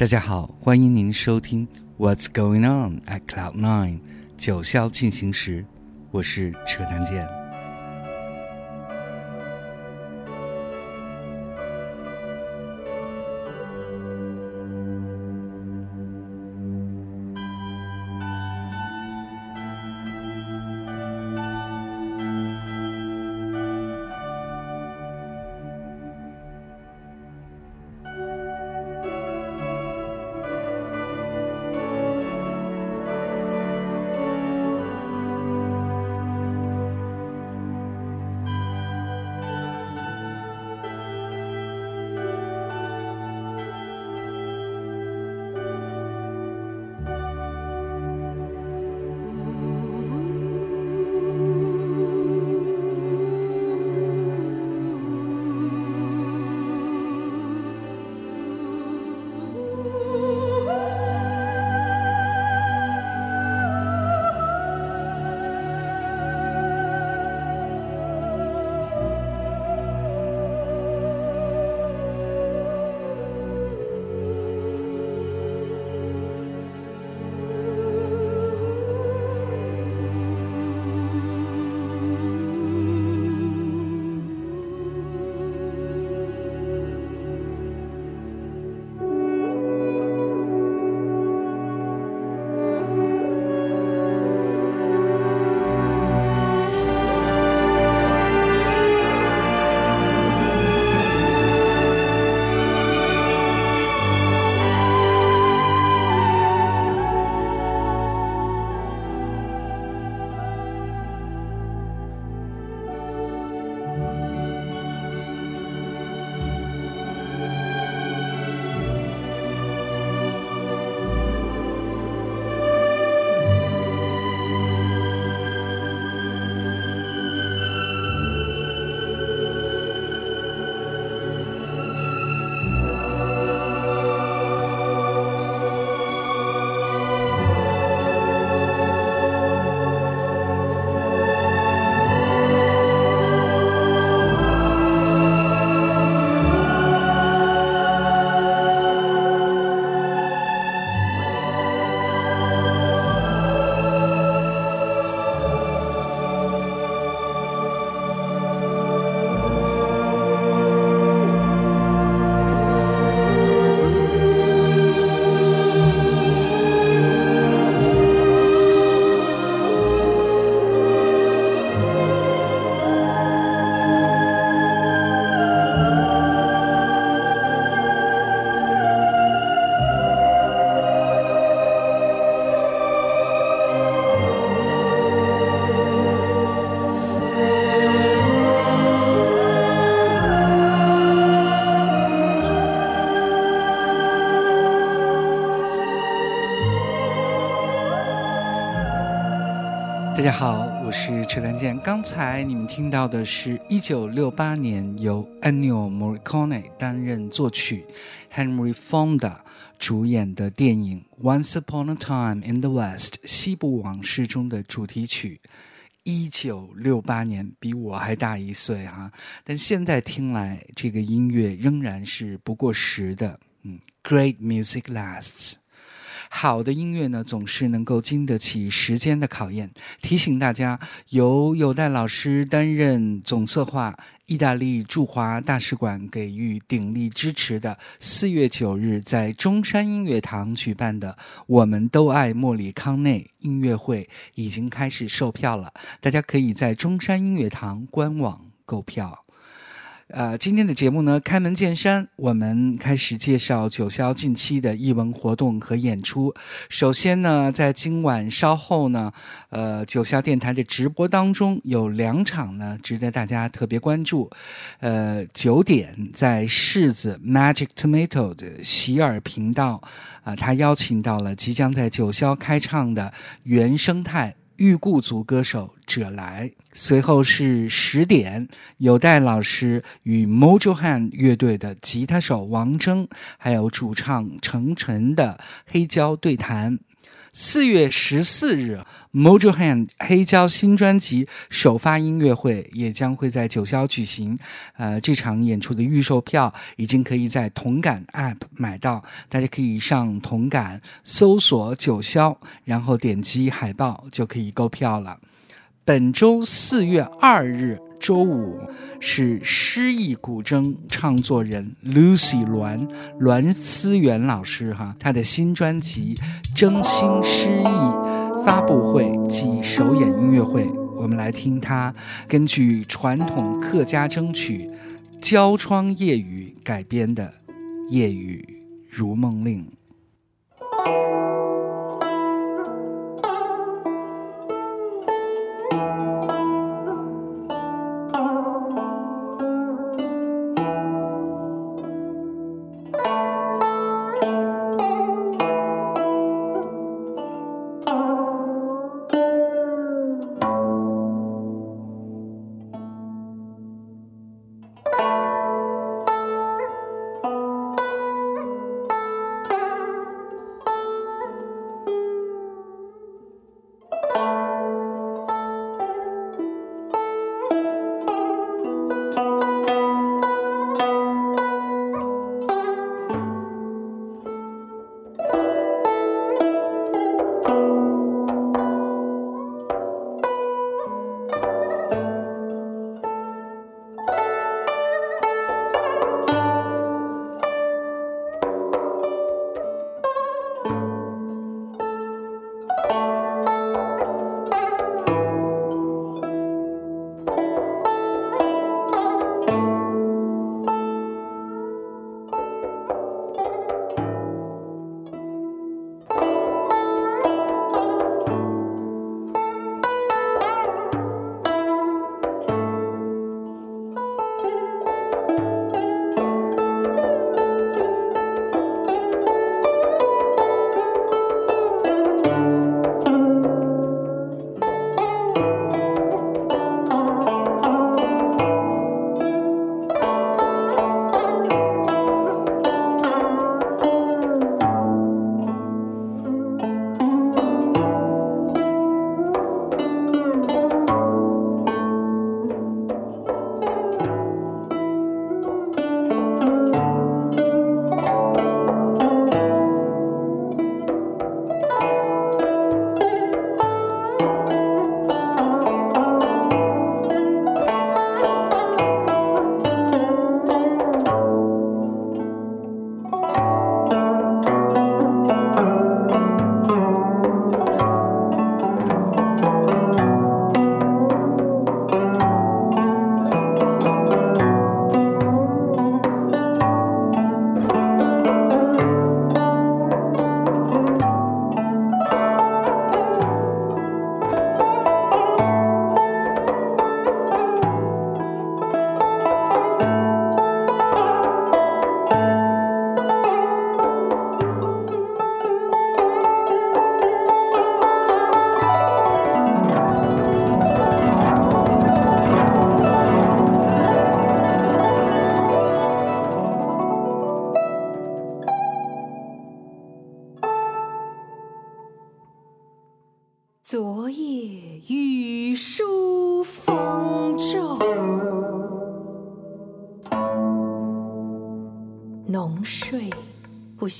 大家好，欢迎您收听 What's Going On at Cloud Nine 九霄进行时，我是车南健。大家好，我是车丹健。刚才你们听到的是1968年由 Ennio Morricone 担任作曲，Henry Fonda 主演的电影《Once Upon a Time in the West》西部往事中的主题曲。1968年，比我还大一岁哈，但现在听来，这个音乐仍然是不过时的。嗯，Great music lasts。好的音乐呢，总是能够经得起时间的考验。提醒大家，由有代老师担任总策划，意大利驻华大使馆给予鼎力支持的四月九日在中山音乐堂举办的“我们都爱莫里康内”音乐会已经开始售票了，大家可以在中山音乐堂官网购票。呃，今天的节目呢，开门见山，我们开始介绍九霄近期的艺文活动和演出。首先呢，在今晚稍后呢，呃，九霄电台的直播当中有两场呢，值得大家特别关注。呃，九点在柿子 Magic Tomato 的喜尔频道，啊，他邀请到了即将在九霄开唱的原生态。玉故族歌手者来。随后是十点，有戴老师与 Mojo Han 乐队的吉他手王征，还有主唱程晨的黑胶对谈。四月十四日，Mojo Hand 黑胶新专辑首发音乐会也将会在九霄举行。呃，这场演出的预售票已经可以在同感 App 买到，大家可以上同感搜索九霄，然后点击海报就可以购票了。本周四月二日周五是诗意古筝唱作人 Lucy 栾栾思源老师哈，他的新专辑《真心诗意》发布会及首演音乐会，我们来听他根据传统客家筝曲《焦窗夜雨》改编的《夜雨如梦令》。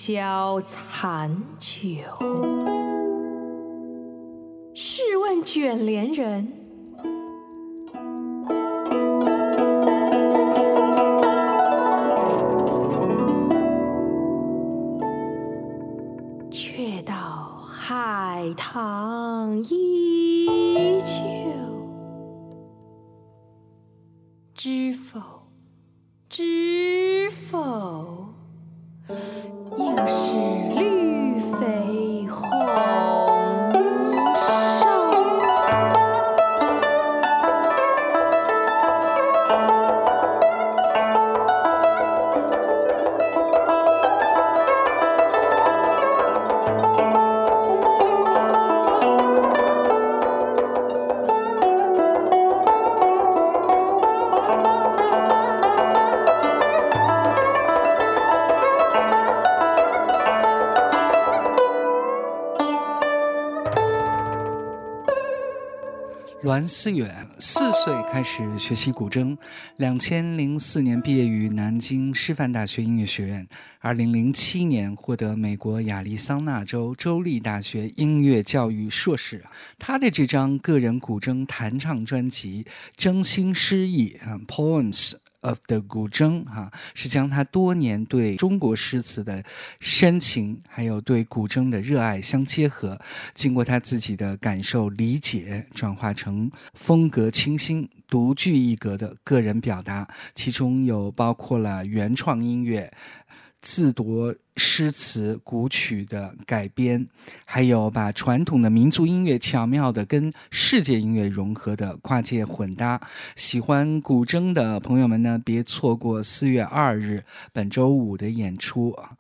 消残酒，试问卷帘人，却道海棠依旧，知否？知否？应思远四岁开始学习古筝，两千零四年毕业于南京师范大学音乐学院，二零零七年获得美国亚利桑那州州立大学音乐教育硕士。他的这张个人古筝弹唱专辑《真心诗意》啊，Poems。Of the 古筝哈，是将他多年对中国诗词的深情，还有对古筝的热爱相结合，经过他自己的感受理解，转化成风格清新、独具一格的个人表达，其中有包括了原创音乐。自夺诗词古曲的改编，还有把传统的民族音乐巧妙的跟世界音乐融合的跨界混搭。喜欢古筝的朋友们呢，别错过四月二日本周五的演出啊！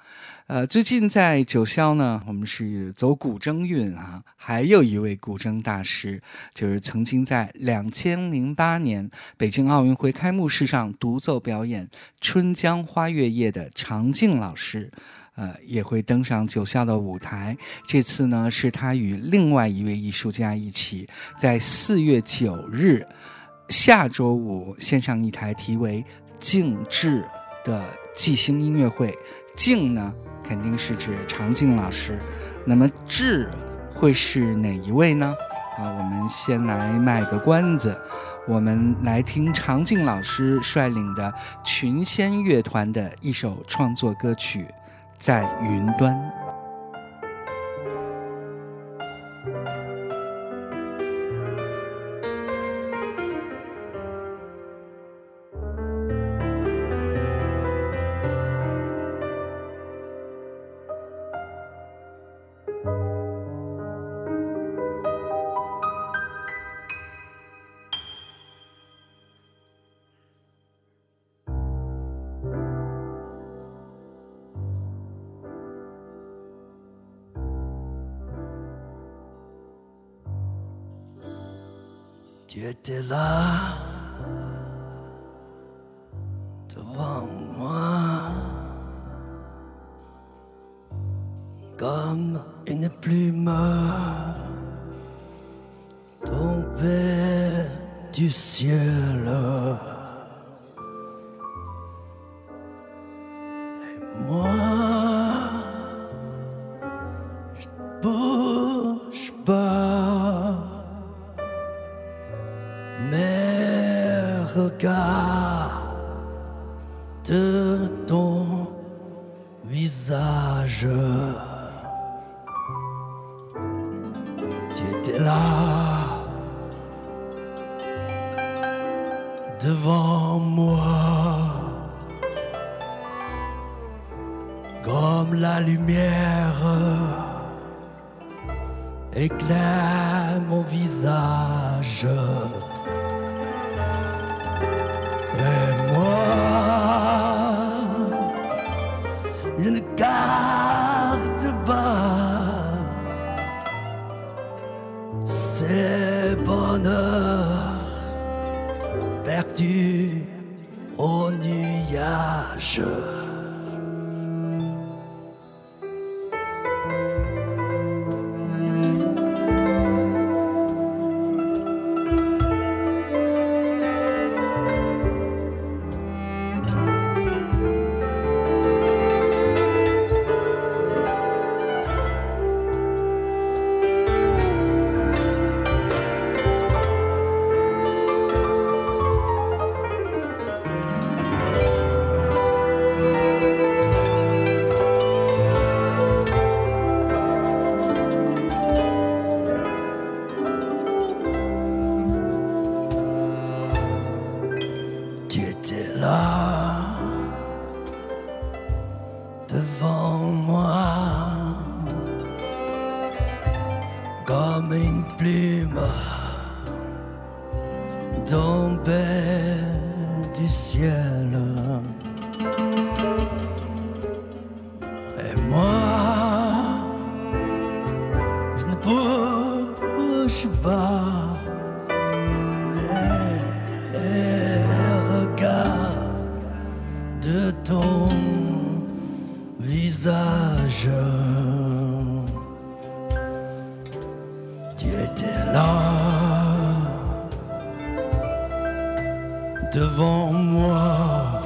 呃，最近在九霄呢，我们是走古筝运啊。还有一位古筝大师，就是曾经在两千零八年北京奥运会开幕式上独奏表演《春江花月夜》的常静老师，呃，也会登上九霄的舞台。这次呢，是他与另外一位艺术家一起，在四月九日下周五献上一台题为“静致”的即兴音乐会。静呢？肯定是指常静老师，那么智会是哪一位呢？啊，我们先来卖个关子，我们来听常静老师率领的群仙乐团的一首创作歌曲《在云端》。still love. Là devant moi comme la lumière éclaire mon visage. you. Tu étais là, devant moi,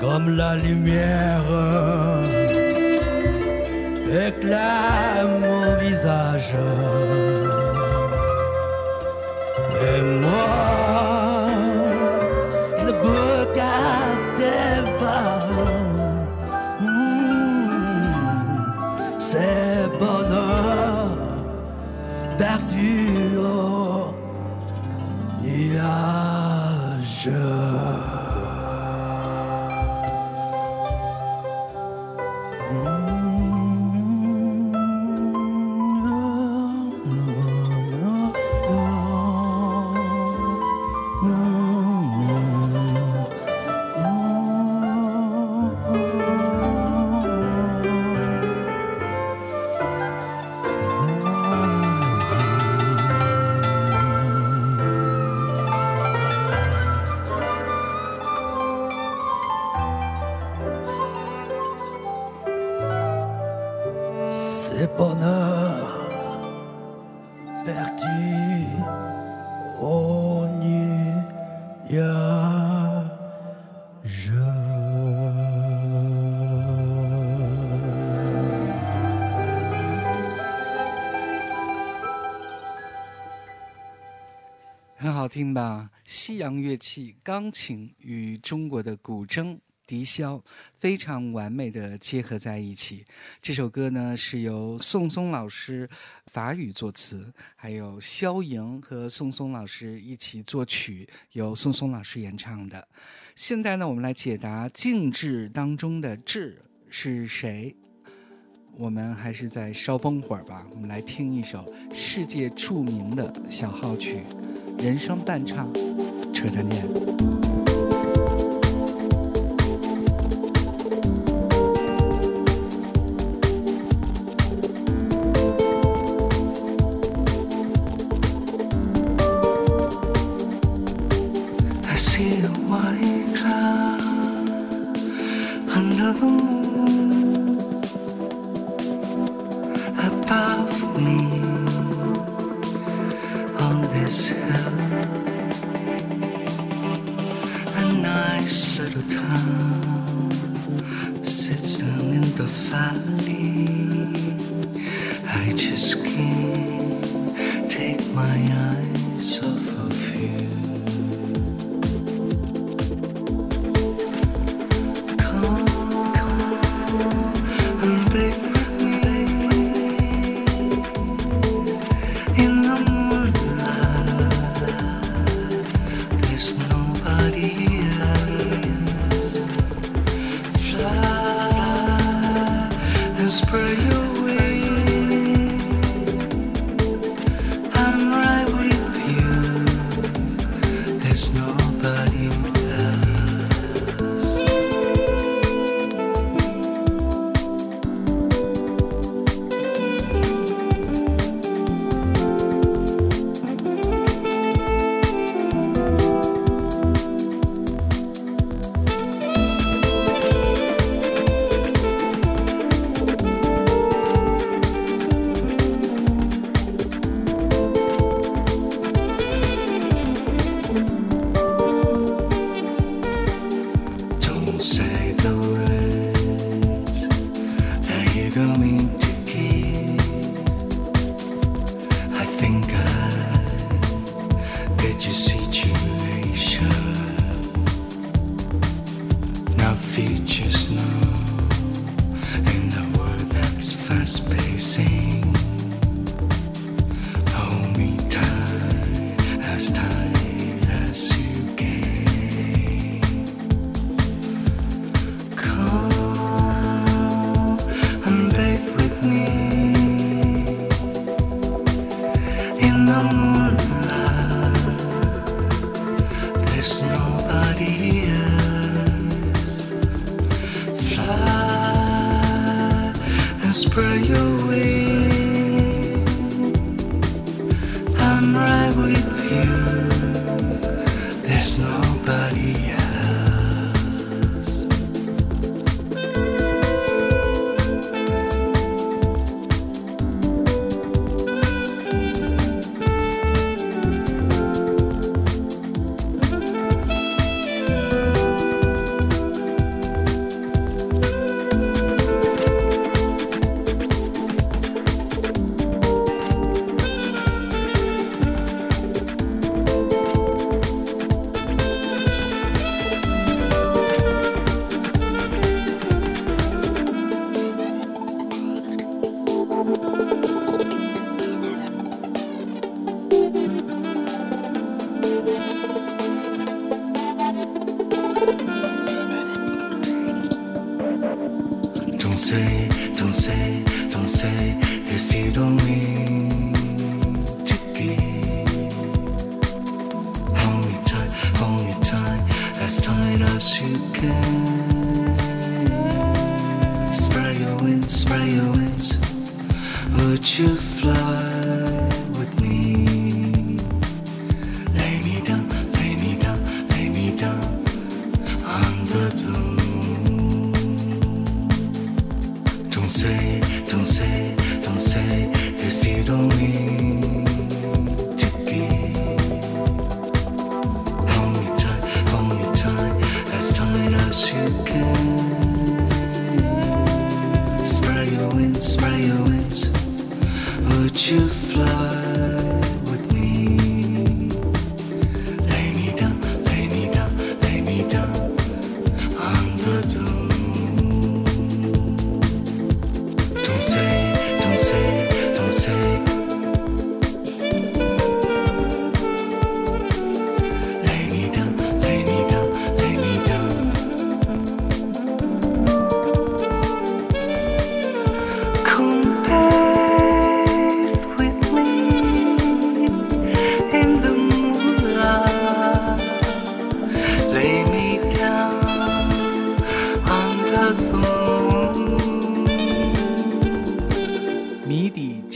comme la lumière. Éclaire mon visage. 听吧？西洋乐器钢琴与中国的古筝。笛箫非常完美的结合在一起。这首歌呢是由宋松老师法语作词，还有肖莹和宋松老师一起作曲，由宋松老师演唱的。现在呢，我们来解答静置当中的置是谁。我们还是再稍绷会儿吧，我们来听一首世界著名的小号曲《人生伴唱》，扯着念。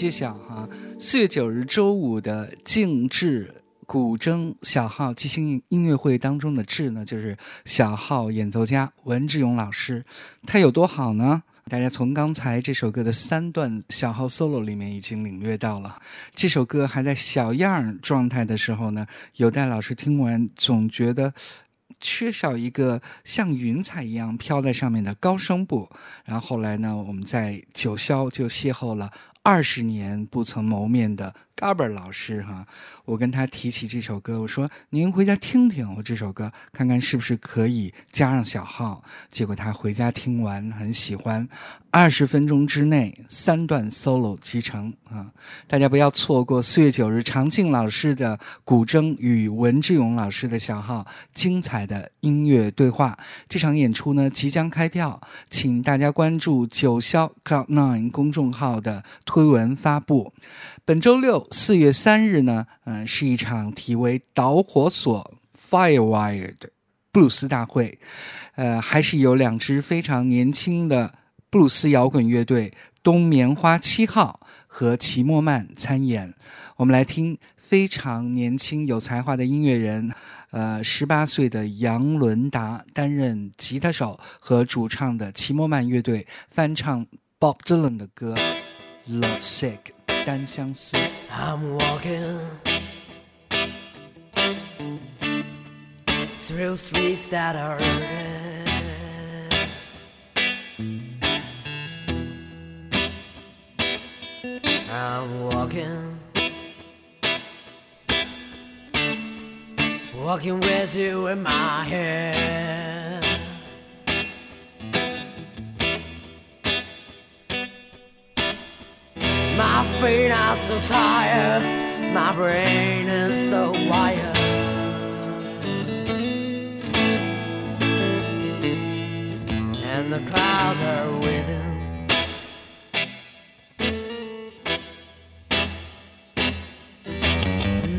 揭晓哈！四月九日周五的静置古筝小号即兴音乐会当中的“志”呢，就是小号演奏家文志勇老师。他有多好呢？大家从刚才这首歌的三段小号 solo 里面已经领略到了。这首歌还在小样状态的时候呢，有戴老师听完总觉得。缺少一个像云彩一样飘在上面的高声部，然后后来呢，我们在九霄就邂逅了二十年不曾谋面的 Gaber 老师哈。我跟他提起这首歌，我说您回家听听我这首歌，看看是不是可以加上小号。结果他回家听完很喜欢，二十分钟之内三段 solo 集成啊！大家不要错过四月九日常静老师的古筝与文志勇老师的小号精彩的音乐对话。这场演出呢即将开票，请大家关注九霄 Cloud Nine 公众号的推文发布。本周六四月三日呢，嗯、是一场题为“导火索 ”（Firewire） 的布鲁斯大会。呃，还是有两支非常年轻的布鲁斯摇滚乐队冬棉花七号和齐莫曼参演。我们来听非常年轻有才华的音乐人，呃，十八岁的杨伦达担任吉他手和主唱的齐莫曼乐队翻唱 Bob Dylan 的歌《Love Sick》单相思。I'm walking through streets that are hurting. I'm walking, walking with you in my hand. Feet are so tired, my brain is so wired. And the clouds are waiting.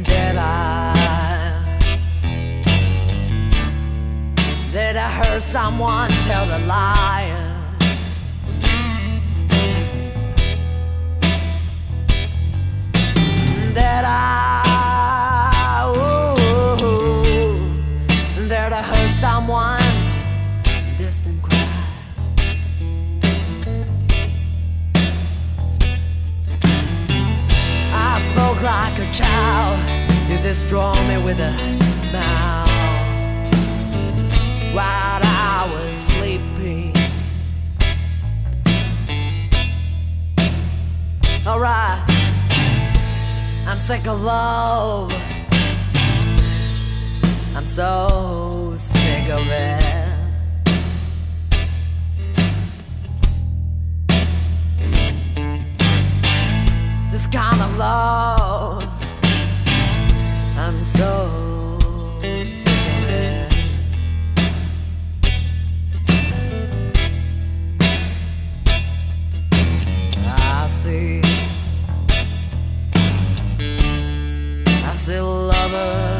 Did I? Did I heard someone tell a liar? That I, ooh, that I heard someone distant cry. I spoke like a child, you destroy me with a smile. While I was sleeping. Alright. I'm sick of love. I'm so sick of it. This kind of love. I'm so still lover.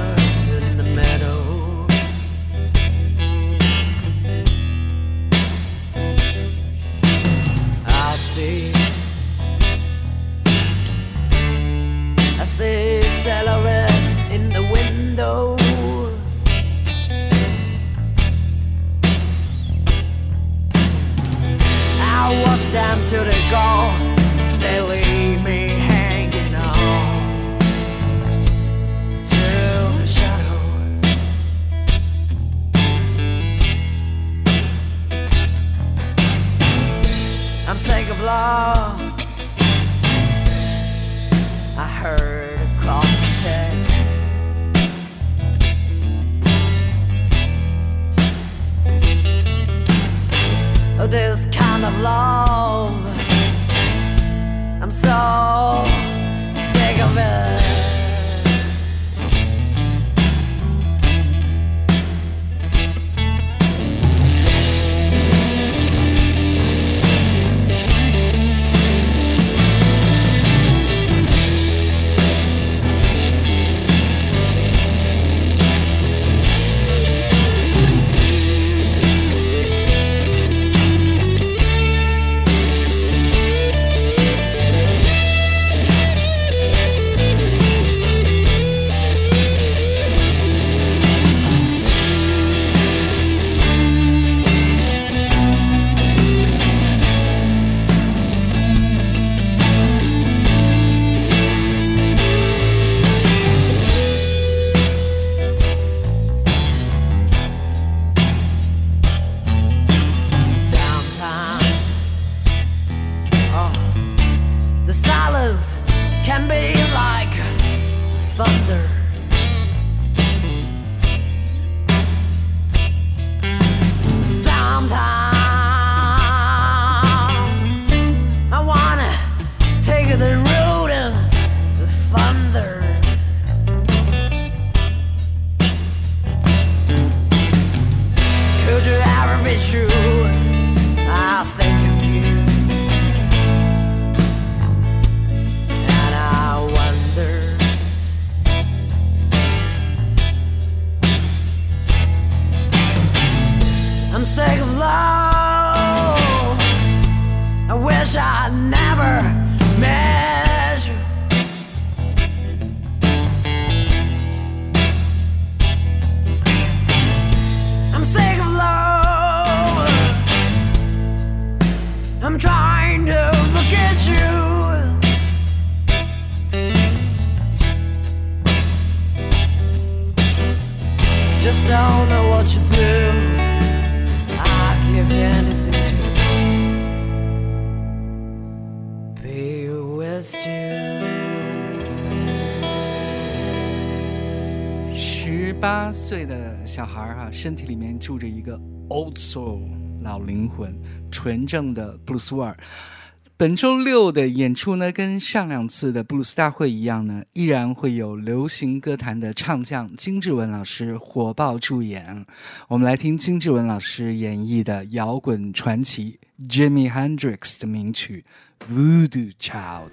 身体里面住着一个 old soul 老灵魂，纯正的布鲁斯味儿。本周六的演出呢，跟上两次的布鲁斯大会一样呢，依然会有流行歌坛的唱将金志文老师火爆助演。我们来听金志文老师演绎的摇滚传奇 Jimi Hendrix 的名曲《Voodoo Child》。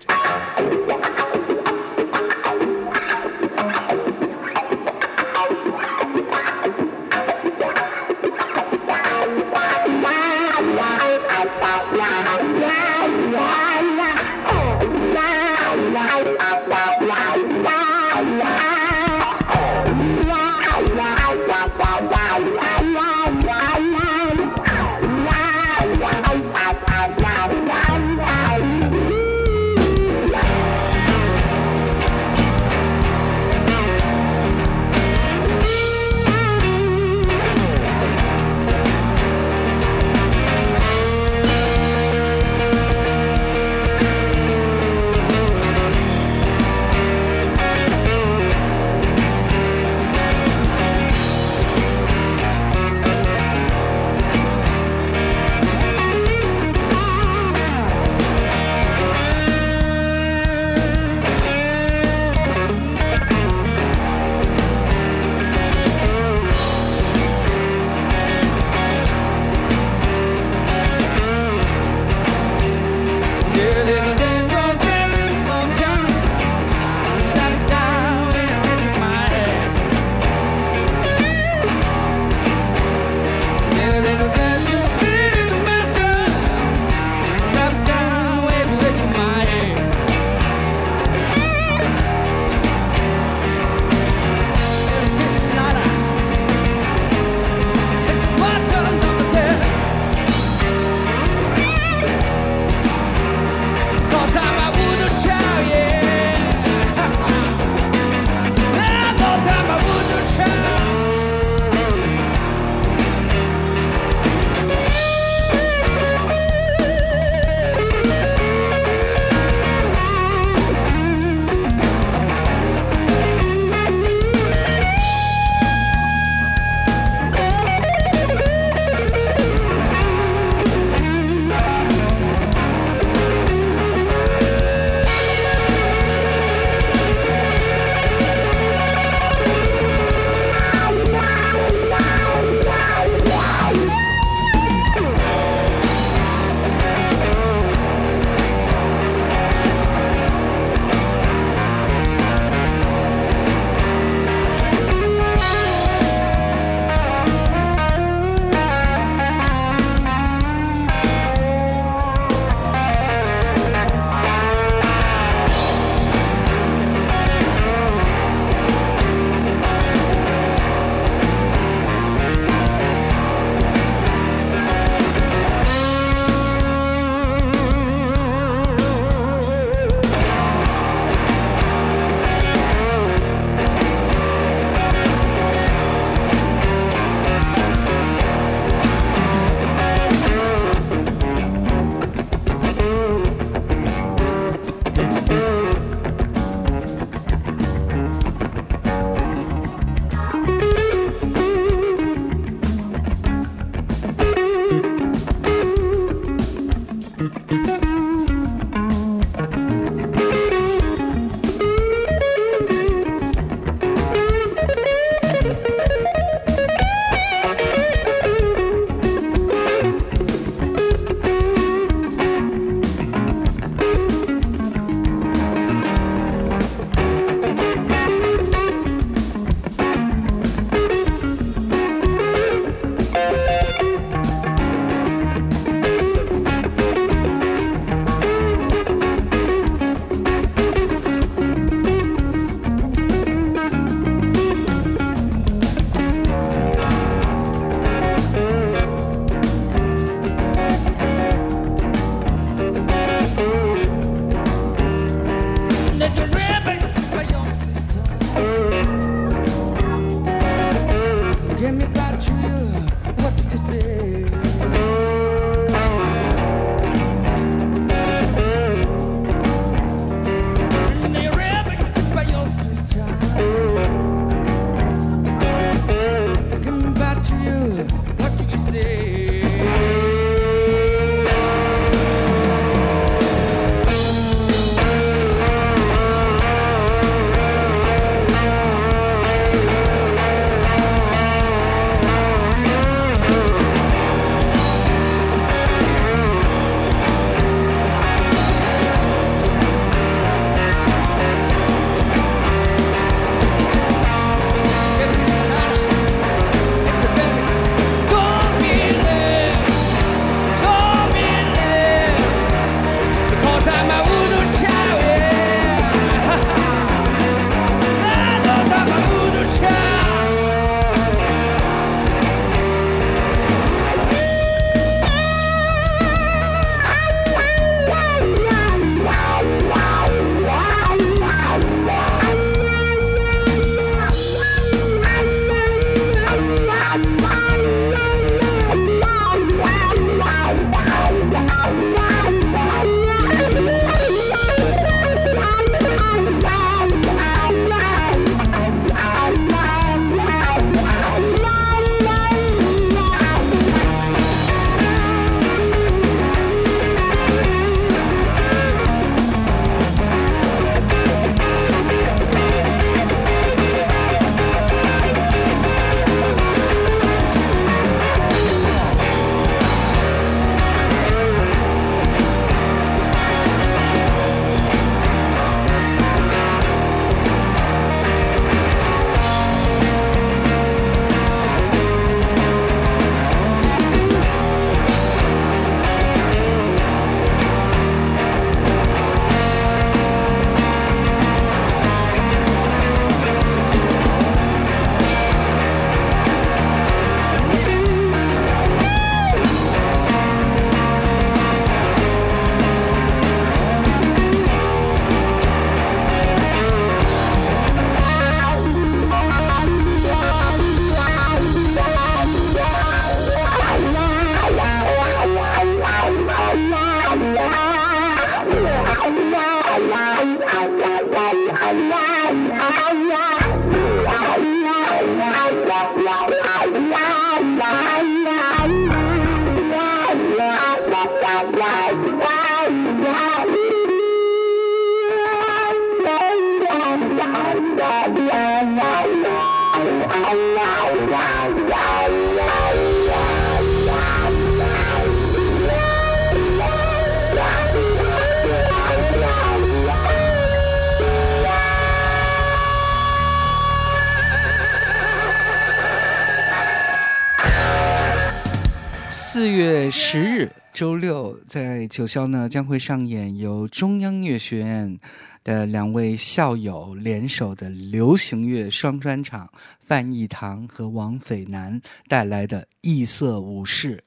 四月十日周六，在九霄呢将会上演由中央音乐学院的两位校友联手的流行乐双专场，范逸堂和王斐南带来的《异色武士》。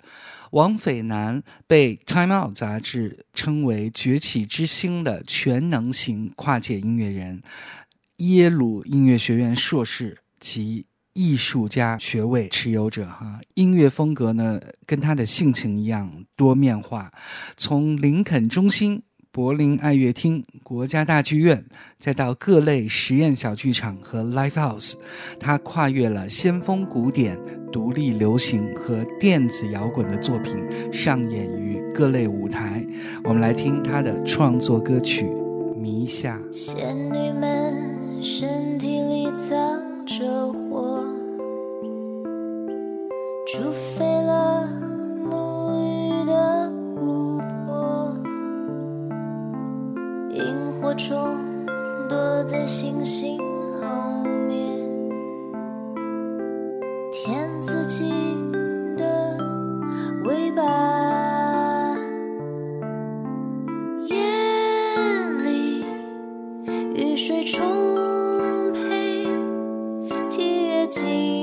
王斐南被《Time Out》杂志称为崛起之星的全能型跨界音乐人，耶鲁音乐学院硕士及。艺术家学位持有者哈，音乐风格呢跟他的性情一样多面化，从林肯中心、柏林爱乐厅、国家大剧院，再到各类实验小剧场和 live house，他跨越了先锋古典、独立流行和电子摇滚的作品，上演于各类舞台。我们来听他的创作歌曲《迷夏》。仙女们身体里藏着火，煮沸了沐浴的湖泊，萤火虫躲在星星后面，舔自己的尾巴。夜里雨水充沛，铁晶，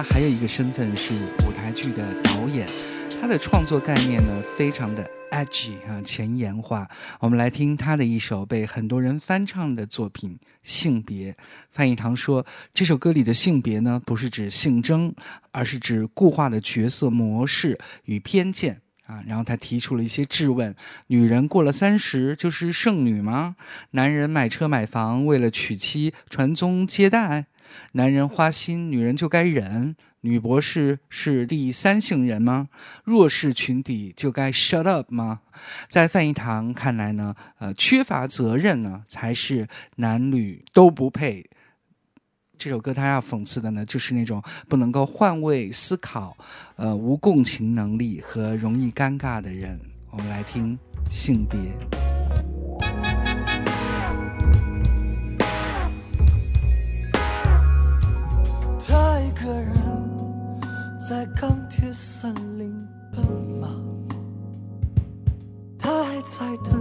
他还有一个身份是舞台剧的导演。他的创作概念呢，非常的 edgy 啊，前沿化。我们来听他的一首被很多人翻唱的作品《性别》。范逸堂说，这首歌里的性别呢，不是指性征，而是指固化的角色模式与偏见。啊，然后他提出了一些质问：女人过了三十就是剩女吗？男人买车买房为了娶妻传宗接代？男人花心，女人就该忍？女博士是第三性人吗？弱势群体就该 shut up 吗？在范逸堂看来呢，呃，缺乏责任呢，才是男女都不配。这首歌他要讽刺的呢，就是那种不能够换位思考、呃无共情能力和容易尴尬的人。我们来听性别。在钢铁森林奔忙，他还在等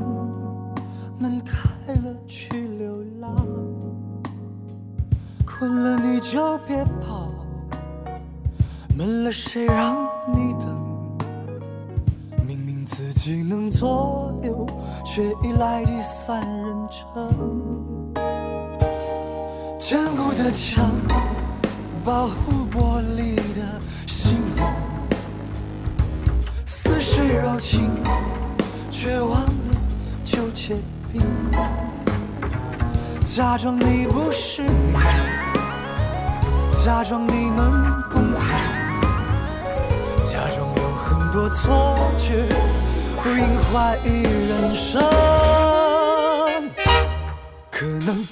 门开了去流浪。困了你就别跑，闷了谁让你等？明明自己能左右，却依赖第三人称。坚固的墙。保护玻璃的心灵，似水柔情，却忘了就结冰。假装你不是你，假装你们公平，假装有很多错觉，不应怀疑人生。可能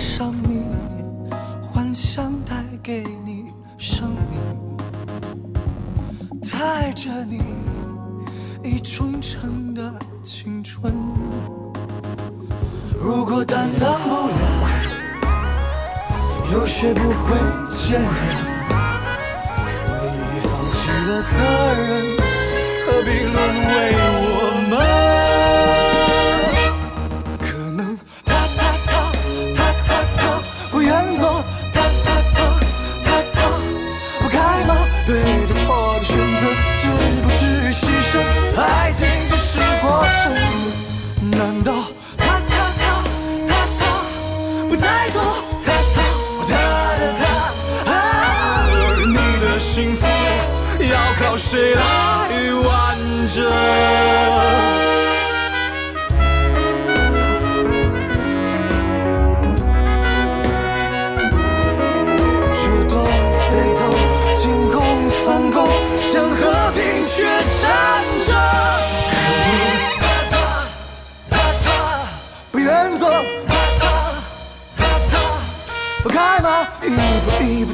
上你，幻想带给你生命。他爱着你，已忠诚的青春。如果担当不了，又学不会坚韧，你已放弃了责任，何必沦为一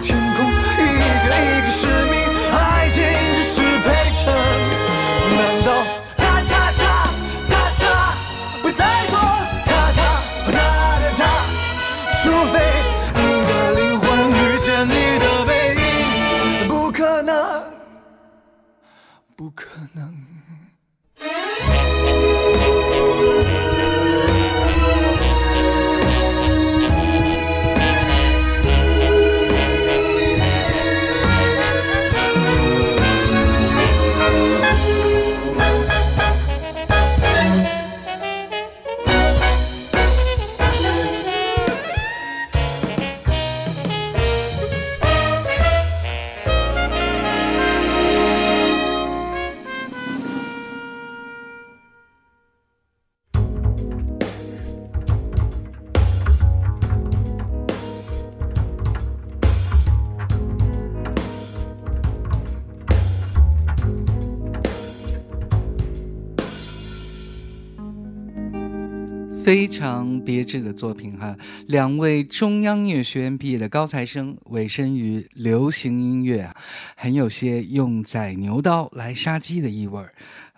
非常别致的作品哈。两位中央音乐学院毕业的高材生，委身于流行音乐啊，很有些用宰牛刀来杀鸡的意味儿，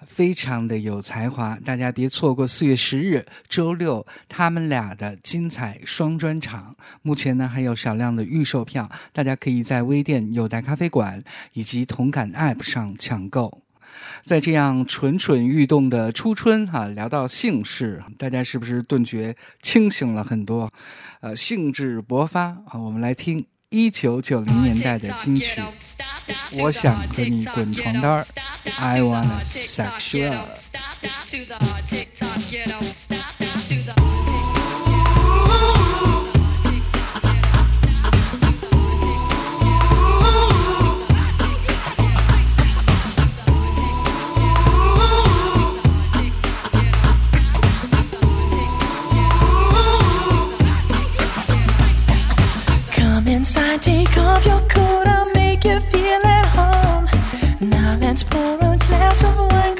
非常的有才华。大家别错过四月十日周六他们俩的精彩双专场。目前呢还有少量的预售票，大家可以在微店有代咖啡馆以及同感 App 上抢购。在这样蠢蠢欲动的初春哈、聊到姓氏，大家是不是顿觉清醒了很多？呃，兴致勃发啊！我们来听一九九零年代的金曲，我想和你滚床单儿，I wanna sex take off your coat, I'll make you feel at home. Now let's pour a glass of wine,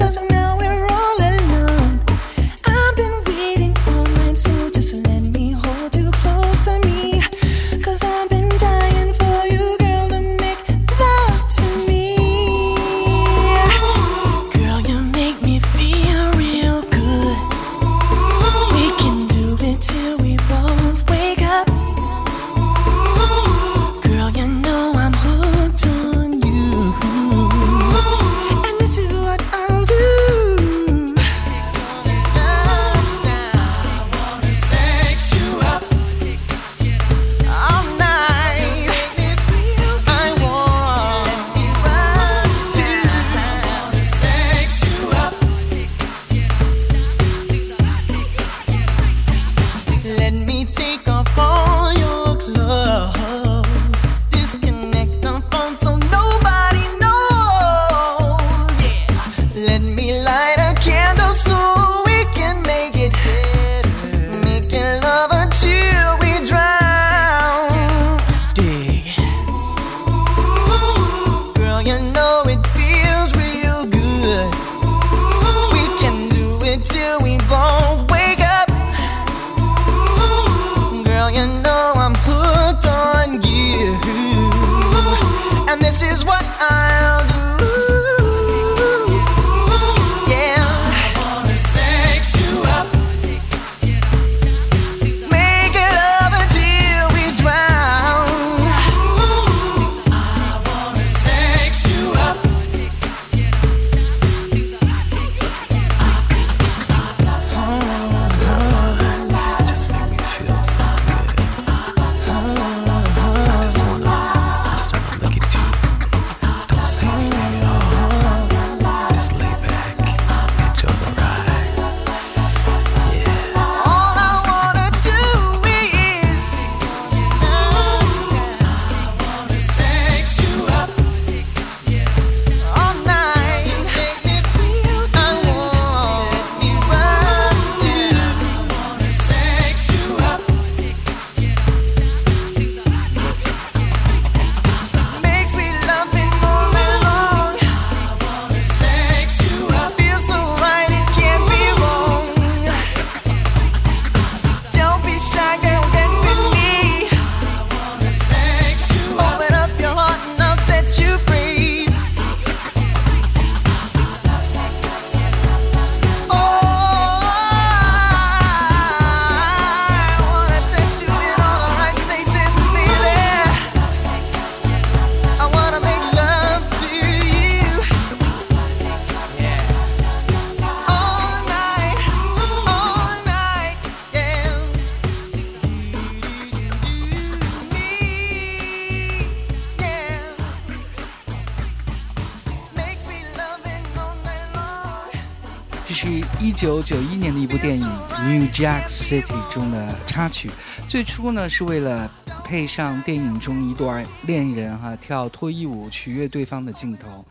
Jack City》中的插曲。最初呢是为了配上电影中一段恋人哈、跳脱衣舞取悦对方的镜头。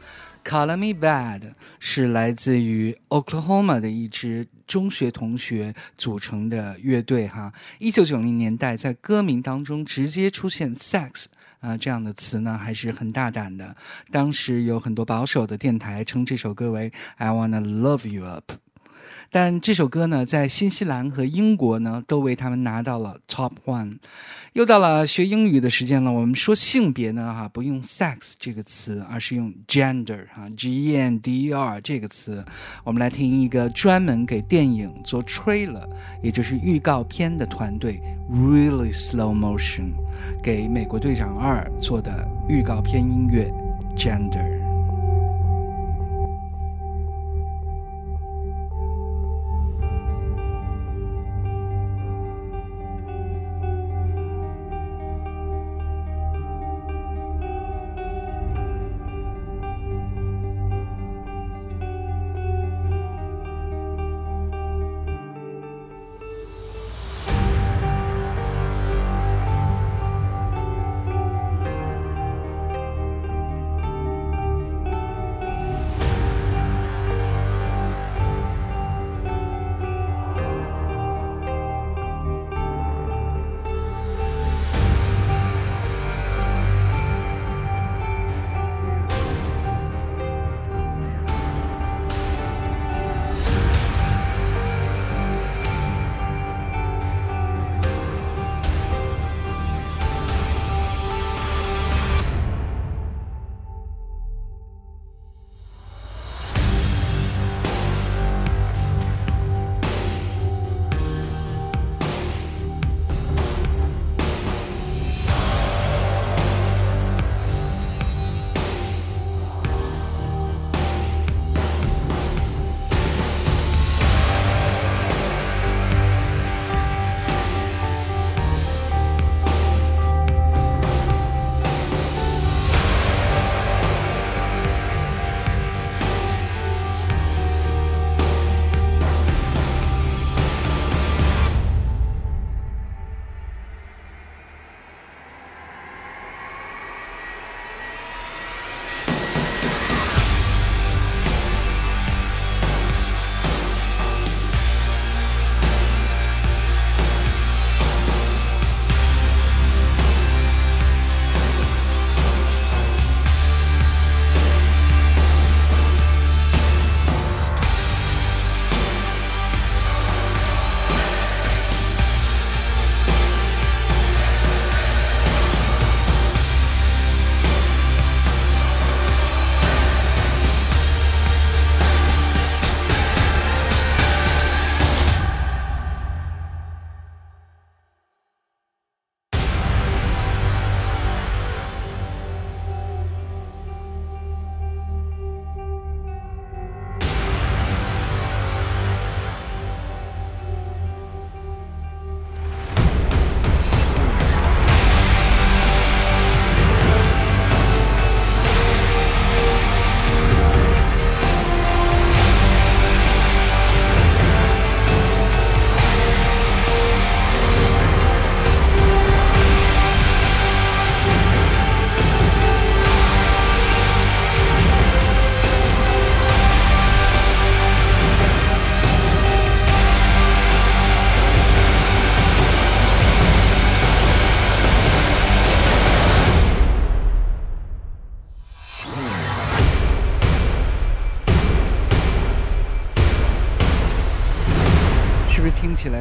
Call Me Bad 是来自于 Oklahoma 的一支中学同学组成的乐队哈。一九九零年代在歌名当中直接出现 sex 啊、这样的词呢，还是很大胆的。当时有很多保守的电台称这首歌为 I Wanna Love You Up。但这首歌呢，在新西兰和英国呢，都为他们拿到了 Top One。又到了学英语的时间了。我们说性别呢，哈，不用 sex 这个词，而是用 gender 哈，g e n d e r 这个词。我们来听一个专门给电影做 trailer，也就是预告片的团队 Really Slow Motion 给《美国队长二》做的预告片音乐 gender。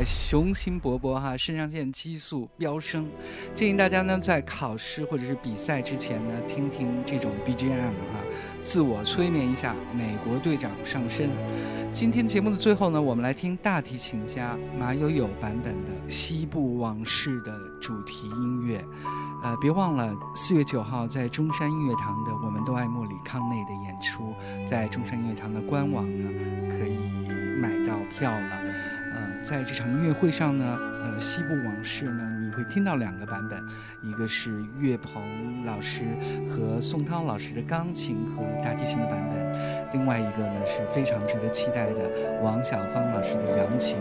雄心勃勃哈？肾上腺激素飙升，建议大家呢在考试或者是比赛之前呢，听听这种 BGM 哈，自我催眠一下。美国队长上身。今天节目的最后呢，我们来听大提琴家马友友版本的《西部往事》的主题音乐。呃，别忘了四月九号在中山音乐堂的“我们都爱莫里康内”的演出，在中山音乐堂的官网呢可以买到票了。在这场音乐会上呢，呃，《西部往事》呢，你会听到两个版本，一个是岳鹏老师和宋涛老师的钢琴和大提琴的版本，另外一个呢是非常值得期待的王小芳老师的扬琴，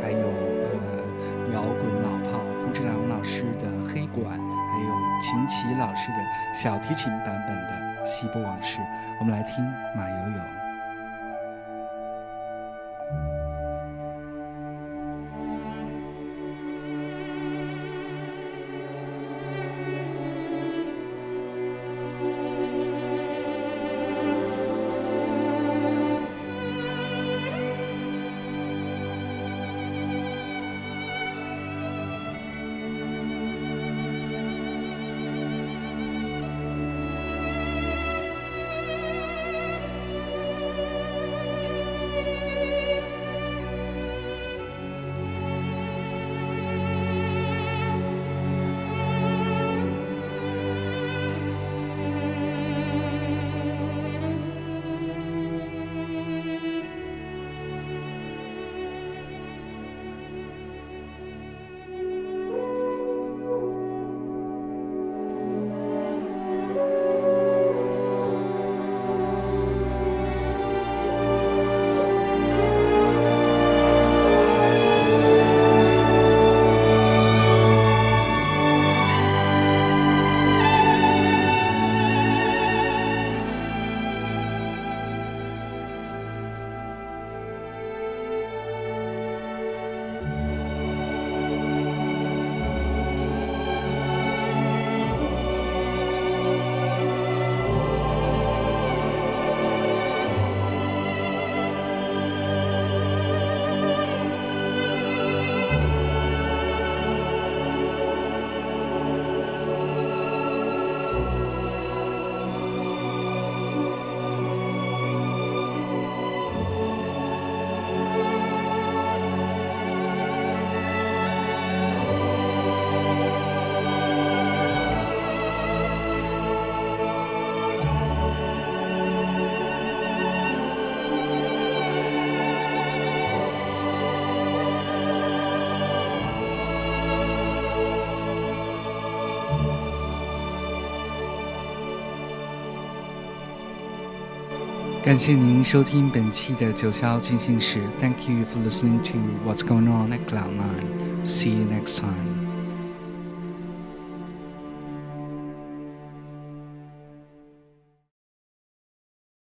还有呃摇滚老炮胡志良老师的黑管，还有秦琪老师的小提琴版本的《西部往事》，我们来听马友友。感谢您收听本期的九霄进行时。Thank you for listening to What's Going On at Cloud Nine. See you next time.